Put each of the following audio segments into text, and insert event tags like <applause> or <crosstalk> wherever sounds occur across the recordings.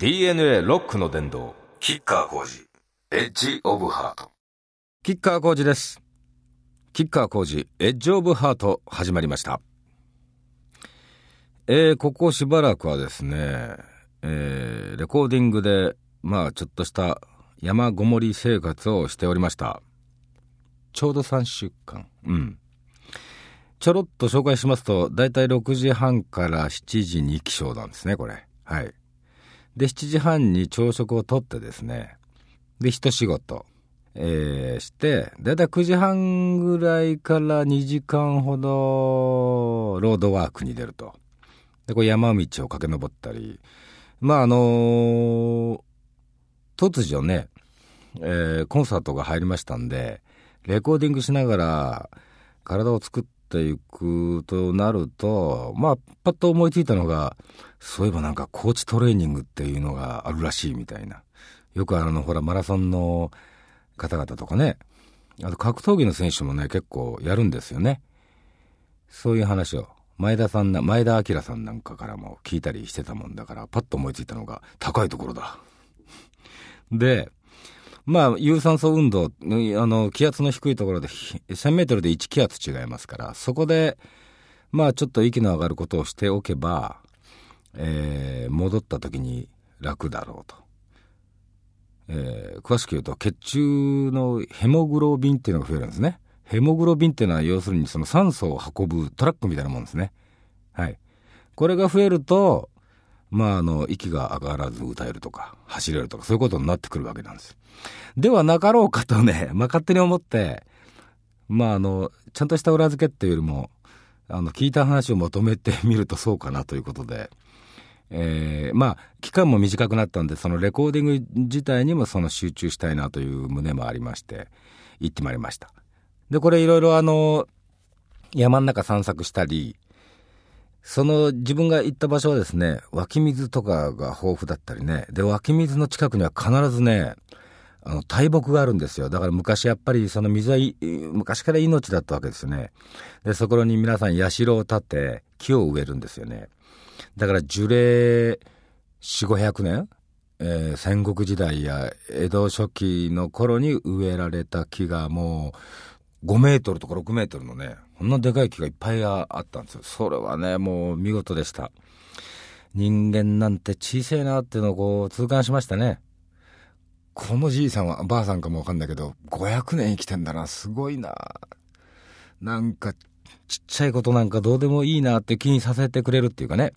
DNA ロックの殿堂、キッカー工事、エッジオブハート。キッカー工事です。キッカー工事、エッジオブハート始まりました。えー、ここしばらくはですね、えー、レコーディングで、まあちょっとした山ごもり生活をしておりました。ちょうど3週間。うん。ちょろっと紹介しますと、だいたい6時半から7時に起床なんですね、これ。はい。で、7時半に朝食をとってですね、で、一仕事、えーして、だいたい9時半ぐらいから2時間ほど、ロードワークに出ると。で、こう山道を駆け上ったり、まあ、あのー突如ね、えーコンサートが入りましたんで、レコーディングしながら体を作っていくとなると、まあ、パッと思いついたのが、そういえばなんかコーチトレーニングっていうのがあるらしいみたいな。よくあの、ほら、マラソンの方々とかね、あと格闘技の選手もね、結構やるんですよね。そういう話を、前田さんな、前田明さんなんかからも聞いたりしてたもんだから、パッと思いついたのが、高いところだ。で、まあ、有酸素運動、あの、気圧の低いところで、1000メートルで1気圧違いますから、そこで、まあ、ちょっと息の上がることをしておけば、えー戻った時に楽だろうと。えー詳しく言うと、血中のヘモグロビンっていうのが増えるんですね。ヘモグロビンっていうのは要するにその酸素を運ぶトラックみたいなもんですね。はい。これが増えると、まあ、あの、息が上がらず歌えるとか、走れるとか、そういうことになってくるわけなんです。ではなかろうかとね、<laughs> まあ、勝手に思って、まあ、あの、ちゃんとした裏付けっていうよりも、あの、聞いた話をまとめてみるとそうかなということで、えーまあ、期間も短くなったんで、そのレコーディング自体にもその集中したいなという旨もありまして、行ってまいりました。で、これいろいろあの、山の中散策したり、その自分が行った場所はですね、湧き水とかが豊富だったりね、で、湧き水の近くには必ずね、あの、大木があるんですよ。だから昔やっぱりその水は、昔から命だったわけですよね。で、そこに皆さん社を建て、木を植えるんですよね。だから樹齢4、500年、えー戦国時代や江戸初期の頃に植えられた木がもう5メートルとか6メートルのね、こんなでかい木がいっぱいあったんですよ。それはね、もう見事でした。人間なんて小さいなっていうのをこう痛感しましたね。このじいさんは、ばあさんかもわかんないけど、500年生きてんだな、すごいな。なんか、ちっちゃいことなんかどうでもいいなって気にさせてくれるっていうかね。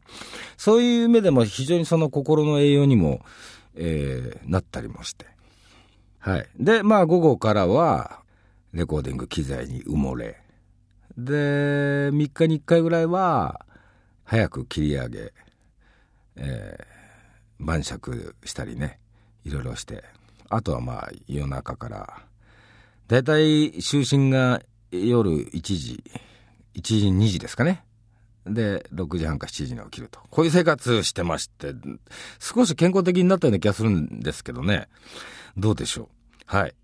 そういう目でも非常にその心の栄養にも、えーなったりもして。はい。で、まあ午後からは、レコーディング機材に埋もれ。で、3日に1回ぐらいは、早く切り上げ、えー晩酌したりね、いろいろして。あとはまあ夜中から、だいたい就寝が夜1時、1時2時ですかね。で、6時半か7時に起きると。こういう生活してまして、少し健康的になったような気がするんですけどね。どうでしょう。はい。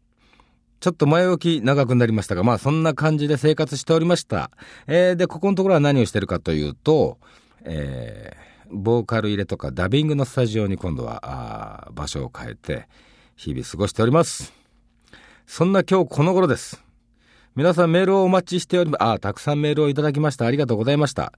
ちょっと前置き長くなりましたが、まあそんな感じで生活しておりました。えーで、ここのところは何をしてるかというと、えーボーカル入れとかダビングのスタジオに今度はあー場所を変えて、日々過ごしております。そんな今日この頃です。皆さんメールをお待ちしております。あ、たくさんメールをいただきました。ありがとうございました。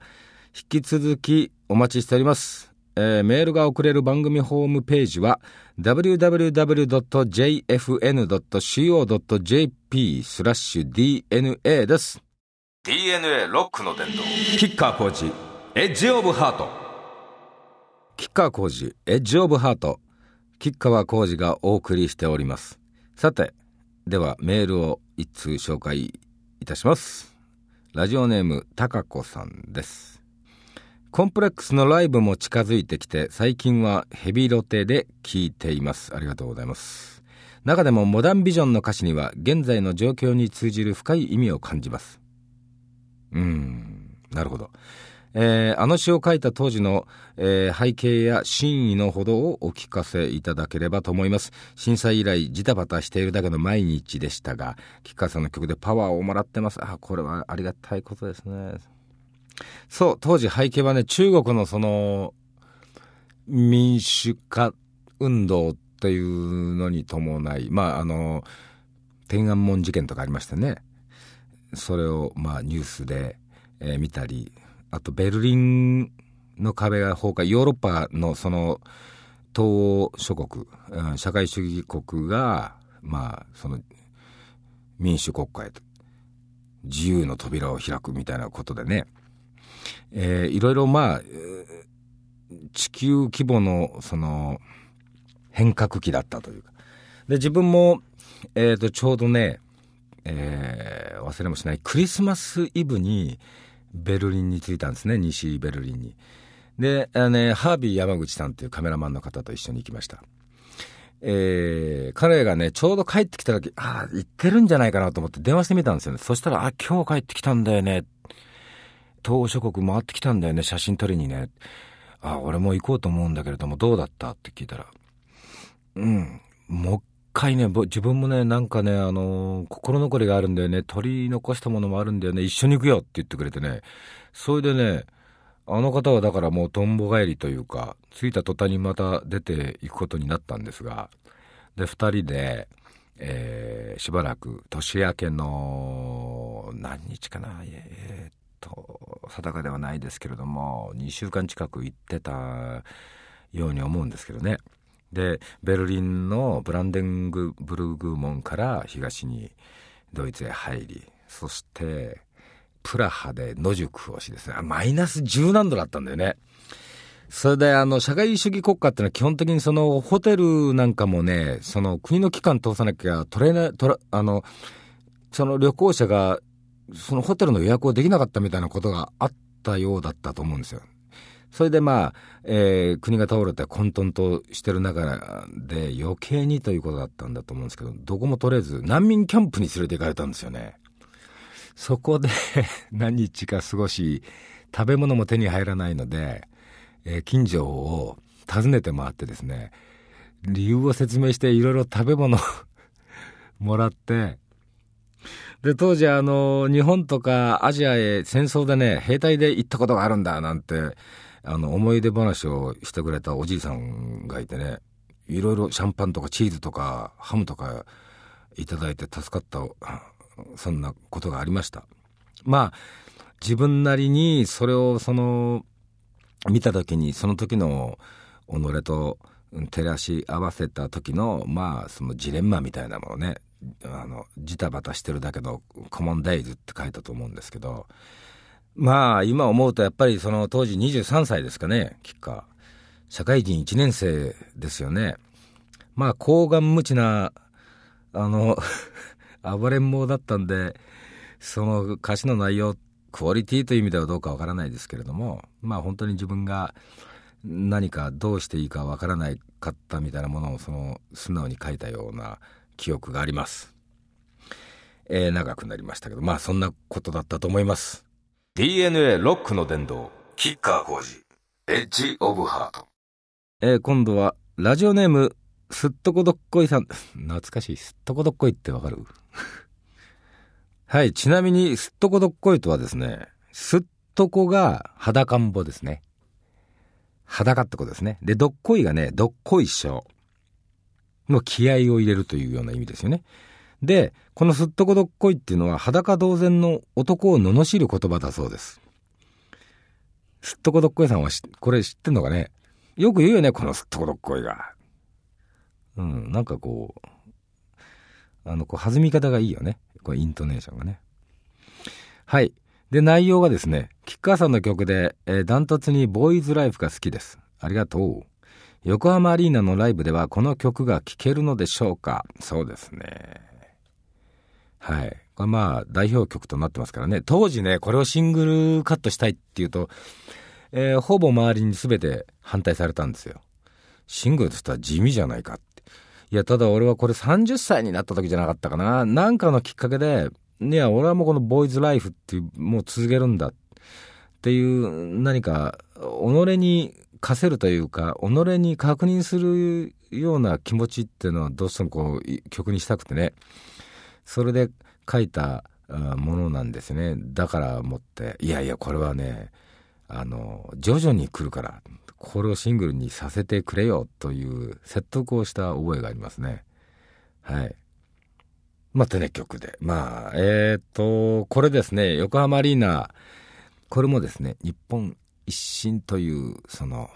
引き続きお待ちしております。えーメールが送れる番組ホームページは www.jfn.co.jp スラッシュ DNA です。DNA ロックの殿堂、キッカー工事、エッジオブハート。キッカー工事、エッジオブハート。吉川工事がお送りしております。さて、ではメールを一通紹介いたします。ラジオネーム、たかこさんです。コンプレックスのライブも近づいてきて、最近はヘビロテで聴いています。ありがとうございます。中でもモダンビジョンの歌詞には現在の状況に通じる深い意味を感じます。うーん、なるほど。えーあの詩を書いた当時の、えー背景や真意のほどをお聞かせいただければと思います。震災以来ジタバタしているだけの毎日でしたが、吉川さんの曲でパワーをもらってます。あ、これはありがたいことですね。そう、当時背景はね、中国のその、民主化運動っていうのに伴いまああの天安門事件とかありましてね。それをまあニュースで、えー、見たりあとベルリンの壁が崩壊ヨーロッパのその東欧諸国、うん、社会主義国がまあその民主国家へと自由の扉を開くみたいなことでね、えー、いろいろまあ地球規模のその変革期だったというかで自分も、えー、とちょうどね、えー、忘れもしないクリスマスイブにベルリンに着いたんですね西ベルリンに。であの、ね、ハービー山口さんというカメラマンの方と一緒に行きました。えー、彼がね、ちょうど帰ってきた時、ああ、行ってるんじゃないかなと思って電話してみたんですよね。そしたら、あ、今日帰ってきたんだよね。東諸国回ってきたんだよね、写真撮りにね。あ、俺も行こうと思うんだけれども、どうだった？って聞いたら、うん、もう一回ね、自分もね、なんかね、あのー、心残りがあるんだよね、取り残したものもあるんだよね、一緒に行くよって言ってくれてね、それでね、あの方はだからもうとんぼ帰りというか、着いた途端にまた出ていくことになったんですが、で、二人で、えー、しばらく年明けの何日かな、えー、っと、定かではないですけれども、2週間近く行ってたように思うんですけどね。で、ベルリンのブランデングブルグ門から東にドイツへ入り、そして、プラハで野宿をしですね、マイナス10何度だったんだよね。それで、あの、社会主義国家ってのは基本的にその、ホテルなんかもね、その、国の機関通さなきゃ取れない、取ら、あの、その旅行者が、そのホテルの予約をできなかったみたいなことがあったようだったと思うんですよ。それでまあ、えー、国が倒れて混沌としてる中で余計にということだったんだと思うんですけど、どこも取れず、難民キャンプに連れて行かれたんですよね。そこで <laughs> 何日か過ごし、食べ物も手に入らないので、えー、近所を訪ねて回ってですね、理由を説明していろいろ食べ物 <laughs> もらって、で、当時あの、日本とかアジアへ戦争でね、兵隊で行ったことがあるんだなんて、あの、思い出話をしてくれたおじいさんがいてね、いろいろシャンパンとかチーズとかハムとかいただいて助かったそんなことがありました。まあ、自分なりにそれをその、見た時にその時の己と照らし合わせた時の、まあ、そのジレンマみたいなものね、あの、ジタバタしてるだけのコモンデイズって書いたと思うんですけど、まあ、今思うとやっぱりその当時23歳ですかね、キッカー。社会人1年生ですよね。まあ、高顔無知な、あの <laughs> 暴れん坊だったんで、その歌詞の内容、クオリティという意味ではどうかわからないですけれども、まあ本当に自分が何かどうしていいかわからないかったみたいなものをその素直に書いたような記憶があります。えー、長くなりましたけど、まあそんなことだったと思います。DNA ロックの殿堂、キッカー工事、エッジオブハート。えー、今度はラジオネームすっとこどっこいさん。懐かしい。すっとこどっこいってわかる？<laughs> はい。ちなみに、すっとこどっこいとはですね、すっとこが裸んぼですね。裸ってことですね。で、どっこいがね、どっこいしょの気合を入れるというような意味ですよね。で、このすっとこどっこいっていうのは裸同然の男を罵る言葉だそうです。すっとこどっこいさんはこれ知ってんのかね？よく言うよね、このすっとこどっこいが。うん、なんかこう、あの、こう、弾み方がいいよね。こう、イントネーションがね。はい。で、内容がですね、キッカーさんの曲で、えー、ダントツにボーイズライフが好きです。ありがとう。横浜アリーナのライブではこの曲が聴けるのでしょうか？そうですね。はい。これまあ、代表曲となってますからね。当時ね、これをシングルカットしたいっていうと、えー、ほぼ周りに全て反対されたんですよ。シングルとしては地味じゃないかって。いや、ただ俺はこれ30歳になった時じゃなかったかな。なんかのきっかけで、いや、俺はもうこのボーイズライフっていう、もう続けるんだっていう何か、己に課せるというか、己に確認するような気持ちっていうのはどうしてもこう曲にしたくてね。それで書いたものなんですね。だから思って、いやいや、これはね、あの、徐々に来るから、これをシングルにさせてくれよという説得をした覚えがありますね。はい。まあ、テネ曲で。まあ、えっ、ー、と、これですね、横浜アリーナ、これもですね、日本一新という、その、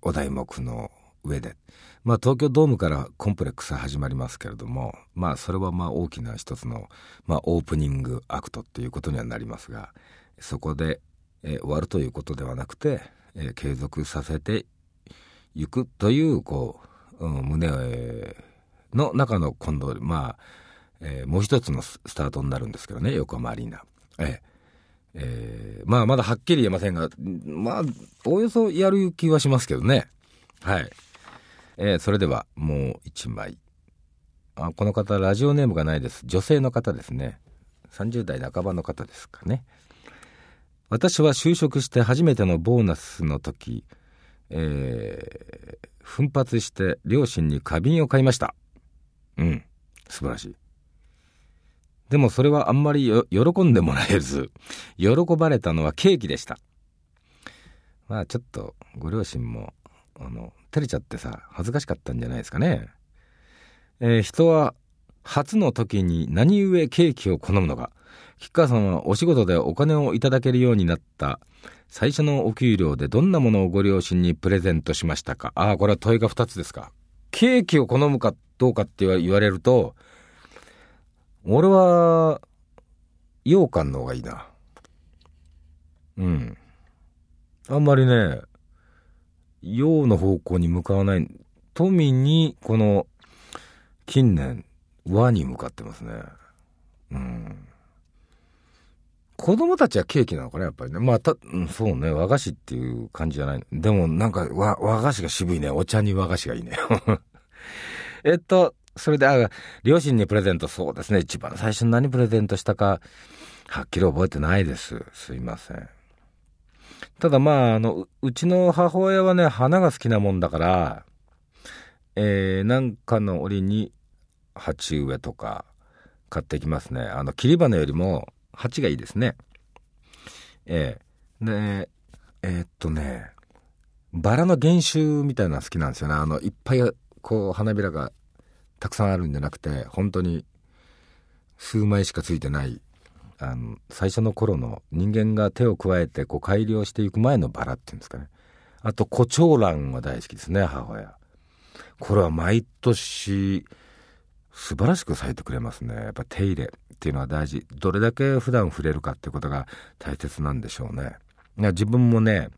お題目の上で、まあ、東京ドームからコンプレックス始まりますけれども、まあ、それはまあ大きな一つの、まあ、オープニングアクトっていうことにはなりますが、そこで、えー、終わるということではなくて、えー、継続させていくという、こう、うん、胸の中の今度、まあ、えー、もう一つのスタートになるんですけどね、横浜アリーナ。えー、えー、まあ、まだはっきり言えませんが、まあ、おおよそやる気はしますけどね。はい。えー、それではもう一枚。あこの方ラジオネームがないです。女性の方ですね。30代半ばの方ですかね。私は就職して初めてのボーナスの時、えー、奮発して両親に花瓶を買いました。うん。素晴らしい。でもそれはあんまり喜んでもらえず喜ばれたのはケーキでした。まあちょっとご両親もあの照れちゃってさ恥ずかしかったんじゃないですかね、えー、人は初の時に何故ケーキを好むのか。吉川さんはお仕事でお金をいただけるようになった。最初のお給料でどんなものをご両親にプレゼントしましたか。ああこれは問いが2つですか。ケーキを好むかどうかって言われると俺は羊羹の方がいいなうんあんまりね陽の方向に向かわない、富に、この、近年、和に向かってますね。うん。子供たちはケーキなのかな、やっぱりね。まあ、た、そうね、和菓子っていう感じじゃない。でも、なんか、和、和菓子が渋いね。お茶に和菓子がいいね。<laughs> えっと、それで、あ、両親にプレゼント、そうですね。一番最初に何プレゼントしたか、はっきり覚えてないです。すいません。ただまあ、あの、うちの母親はね、花が好きなもんだから、えー、なんかの折に鉢植えとか買ってきますね。あの、切り花よりも鉢がいいですね。えー、で、えー、っとね、バラの原種みたいなの好きなんですよね。あの、いっぱいこう花びらがたくさんあるんじゃなくて、本当に数枚しかついてないあの最初の頃の人間が手を加えてこう改良していく前のバラっていうんですかね。あと胡蝶蘭は大好きですね母親。これは毎年素晴らしく咲いてくれますね。やっぱ手入れっていうのは大事。どれだけ普段触れるかっていうことが大切なんでしょうね。自分もね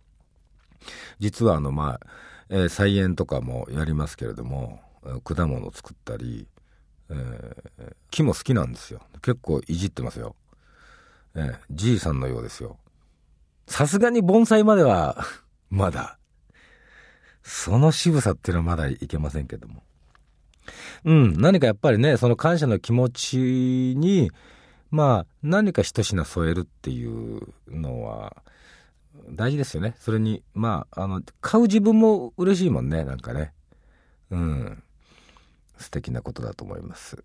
実はあのまあ、えー、菜園とかもやりますけれども果物を作ったり、えー、木も好きなんですよ結構いじってますよええ、じいさんのようですよ。さすがに盆栽までは <laughs> まだ、その渋さっていうのはまだいけませんけども。うん、何かやっぱりね、その感謝の気持ちに、まあ、何か一品添えるっていうのは、大事ですよね。それに、まあ、あの、買う自分も嬉しいもんね、なんかね。うん。素敵なことだと思います。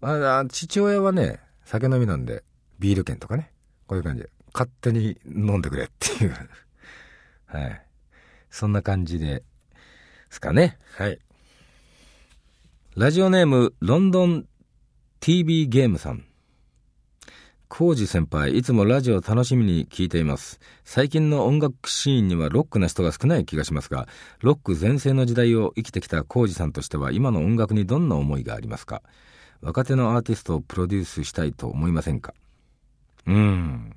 あ父親はね、酒飲みなんで、ビール券とかね。こういう感じで。勝手に飲んでくれっていう <laughs> はい。そんな感じで、すかね。はい。ラジオネーム、ロンドン TV ゲームさん。コージ先輩、いつもラジオ楽しみに聞いています。最近の音楽シーンにはロックな人が少ない気がしますが、ロック全盛の時代を生きてきたコージさんとしては、今の音楽にどんな思いがありますか？若手のアーティストをプロデュースしたいと思いませんか？うん。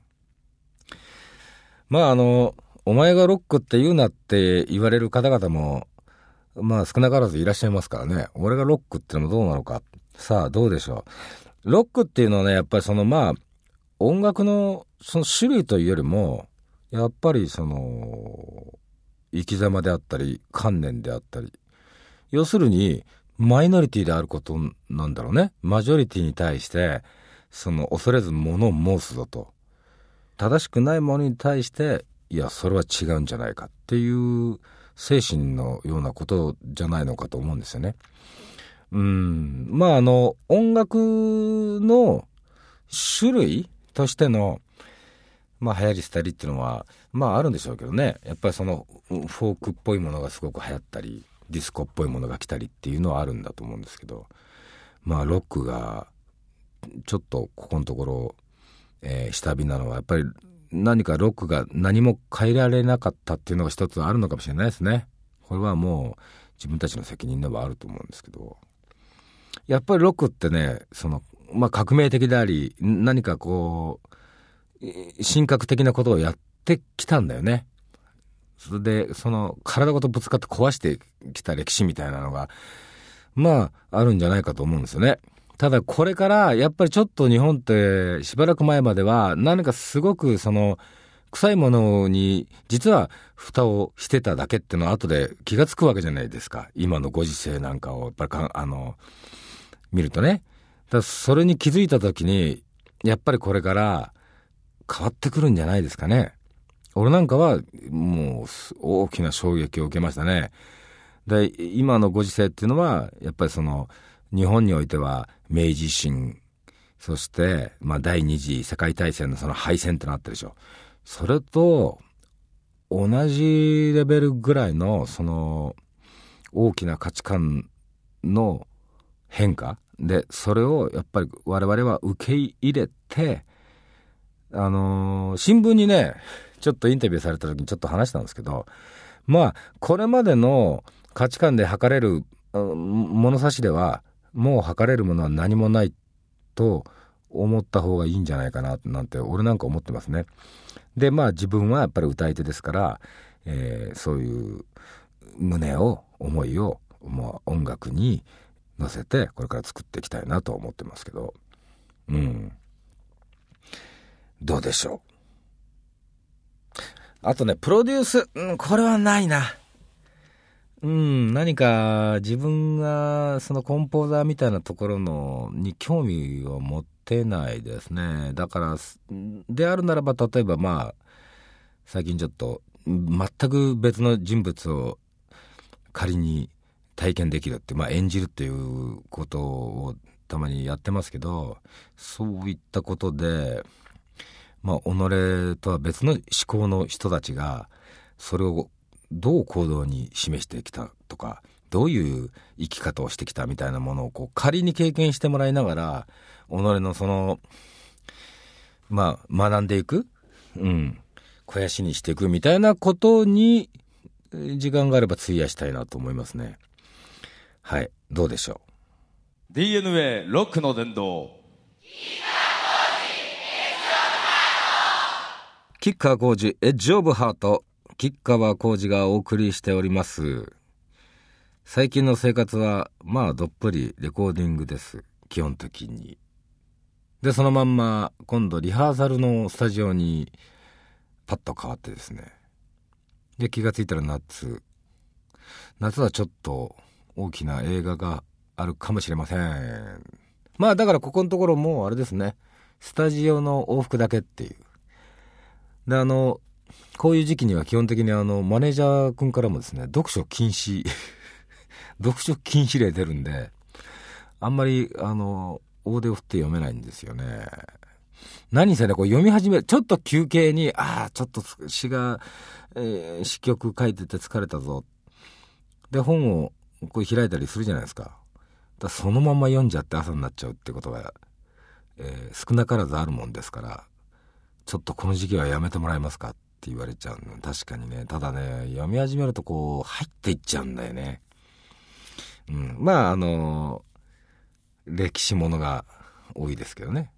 まああの、お前がロックって言うなって言われる方々も、まあ少なからずいらっしゃいますからね。俺がロックってのもどうなのか。さあどうでしょう。ロックっていうのはね、やっぱりそのまあ、音楽のその種類というよりも、やっぱりその、生き様であったり、観念であったり。要するに、マイノリティであることなんだろうね。マジョリティに対して、その恐れず物を申すぞと正しくないものに対していやそれは違うんじゃないかっていう精神のようなことじゃないのかと思うんですよね。うんまああの音楽の種類としてのまあ流行り廃りっていうのは、まああるんでしょうけどね。やっぱりそのフォークっぽいものがすごく流行ったり、ディスコっぽいものが来たりっていうのはあるんだと思うんですけど、まあロックがちょっとここのところ、えー、下火なのはやっぱり何かロックが何も変えられなかったっていうのが一つあるのかもしれないですね。これはもう自分たちの責任ではあると思うんですけど。やっぱりロックってね、その、まあ革命的であり、何かこう、神格的なことをやってきたんだよね。それで、その体ごとぶつかって壊してきた歴史みたいなのが、まあ、あるんじゃないかと思うんですよね。ただこれからやっぱりちょっと日本ってしばらく前までは何かすごくその臭いものに実は蓋をしてただけっていうのは後で気がつくわけじゃないですか今のご時世なんかをやっぱりかあの見るとねだそれに気づいた時にやっぱりこれから変わってくるんじゃないですかね俺なんかはもう大きな衝撃を受けましたねで今のご時世っていうのはやっぱりその日本においては明治維新、そして、まあ、第二次世界大戦のその敗戦ってなったでしょ。それと、同じレベルぐらいの、その、大きな価値観の変化で、それをやっぱり我々は受け入れて、あのー、新聞にね、ちょっとインタビューされた時にちょっと話したんですけど、まあ、これまでの価値観で測れる物差しでは、もう測れるものは何もないと思った方がいいんじゃないかななんて俺なんか思ってますね。でまあ自分はやっぱり歌い手ですから、えー、そういう胸を思いをもう音楽に乗せてこれから作っていきたいなと思ってますけど。うん。どうでしょう？あとねプロデュース、うん、これはないな。うん、何か自分がそのコンポーザーみたいなところのに興味を持ってないですね。だから、であるならば例えばまあ、最近ちょっと全く別の人物を仮に体験できるって、まあ演じるっていうことをたまにやってますけど、そういったことで、まあ己とは別の思考の人たちが、それをどう行動に示してきたとかどういう生き方をしてきたみたいなものをこう仮に経験してもらいながら己のそのまあ学んでいく、うん、肥やしにしていくみたいなことに時間があれば費やしたいなと思いますね。はいどうでしょう？DNA ロックの伝道キッカー工事エッジオブハート吉川浩司がお送りしております。最近の生活は、まあ、どっぷりレコーディングです。基本的に。で、そのまんま、今度リハーサルのスタジオに、パッと変わってですね。で、気がついたら夏。夏はちょっと大きな映画があるかもしれません。まあ、だからここのところもうあれですね。スタジオの往復だけっていう。で、あの、こういう時期には基本的にあの、マネージャー君からもですね、読書禁止 <laughs> 読書禁止令出るんで、あんまり、あの、大手を振って読めないんですよね。何せね、こう読み始める、ちょっと休憩に、ああ、ちょっと詩が、えー、詩曲書いてて疲れたぞ。で、本をこう開いたりするじゃないですか。だそのまま読んじゃって朝になっちゃうってことが、えー、少なからずあるもんですから、ちょっとこの時期はやめてもらえますかって言われちゃうの。確かにね。ただね、読み始めるとこう、入っていっちゃうんだよね。うん。まあ、あの、歴史ものが多いですけどね。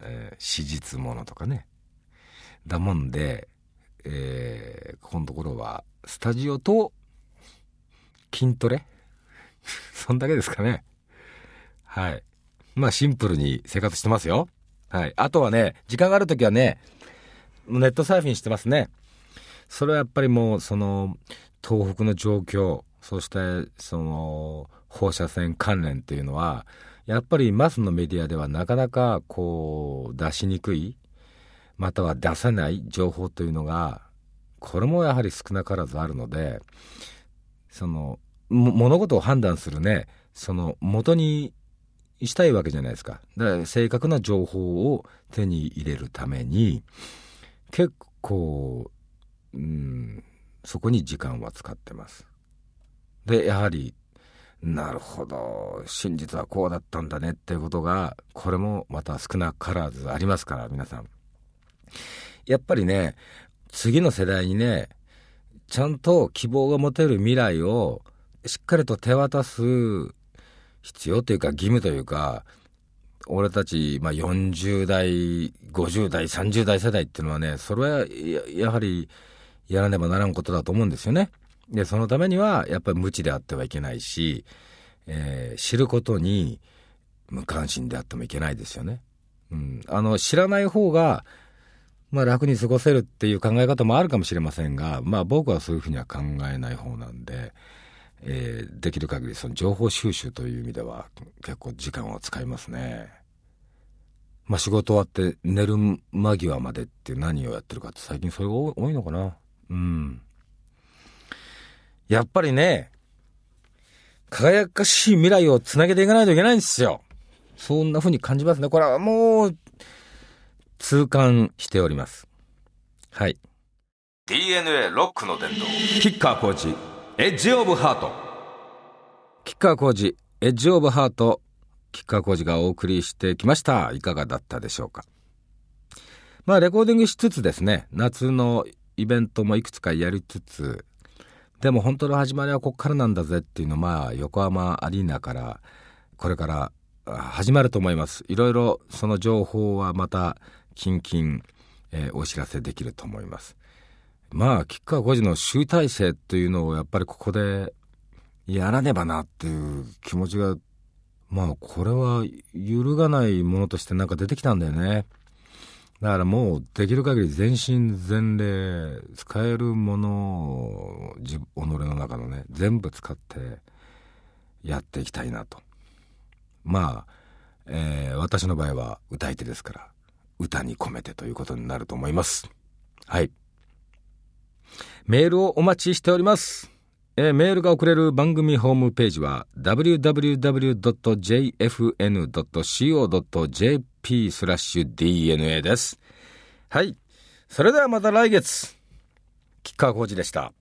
えー、史実ものとかね。だもんで、えー、ここのところは、スタジオと、筋トレ <laughs> そんだけですかね。はい。まあ、シンプルに生活してますよ。はい。あとはね、時間があるときはね、ネットサーフィンしてますね。それはやっぱりもう、その、東北の状況、そして、その、放射線関連っていうのは、やっぱりマスのメディアではなかなかこう、出しにくい、または出せない情報というのが、これもやはり少なからずあるので、その、物事を判断するね、その元にしたいわけじゃないですか。だから正確な情報を手に入れるために、結構、うん、そこに時間は使ってます。で、やはり、なるほど、真実はこうだったんだねっていうことが、これもまた少なからずありますから、皆さん。やっぱりね、次の世代にね、ちゃんと希望が持てる未来をしっかりと手渡す必要というか義務というか、俺たち、まあ、40代、50代、30代世代っていうのはね、それはやはりやらねばならんことだと思うんですよね。で、そのためにはやっぱり無知であってはいけないし、えー、知ることに無関心であってもいけないですよね。うん。あの、知らない方が、まあ楽に過ごせるっていう考え方もあるかもしれませんが、まあ僕はそういうふうには考えない方なんで、えー、できる限りその情報収集という意味では結構時間を使いますね。まあ仕事終わって寝る間際までって何をやってるかって最近それが多いのかな。うん。やっぱりね、輝かしい未来をつなげていかないといけないんですよ。そんな風に感じますね。これはもう、痛感しております。はい。DNA ロックの伝道。キッカーコーチ、エッジオブハート。キッカーコーチ、エッジオブハート。キッカーコーチがお送りしてきました。いかがだったでしょうか。まあ、レコーディングしつつですね、夏のイベントもいくつかやりつつ、でも本当の始まりはここからなんだぜっていうのまあ横浜アリーナからこれから始まると思います。いろいろその情報はまた近々、えー、お知らせできると思います。まあ、吉川浩司の集大成というのをやっぱりここでやらねばなっていう気持ちが、まあ、これは揺るがないものとしてなんか出てきたんだよね。だからもうできる限り全身全霊使えるものを己の中のね全部使ってやっていきたいなとまあ、えー、私の場合は歌い手ですから歌に込めてということになると思います。はい。メールをお待ちしております。えー、メールが送れる番組ホームページは www.jfn.co.jp スラッシュ DNA です。はい。それではまた来月。吉川浩司でした。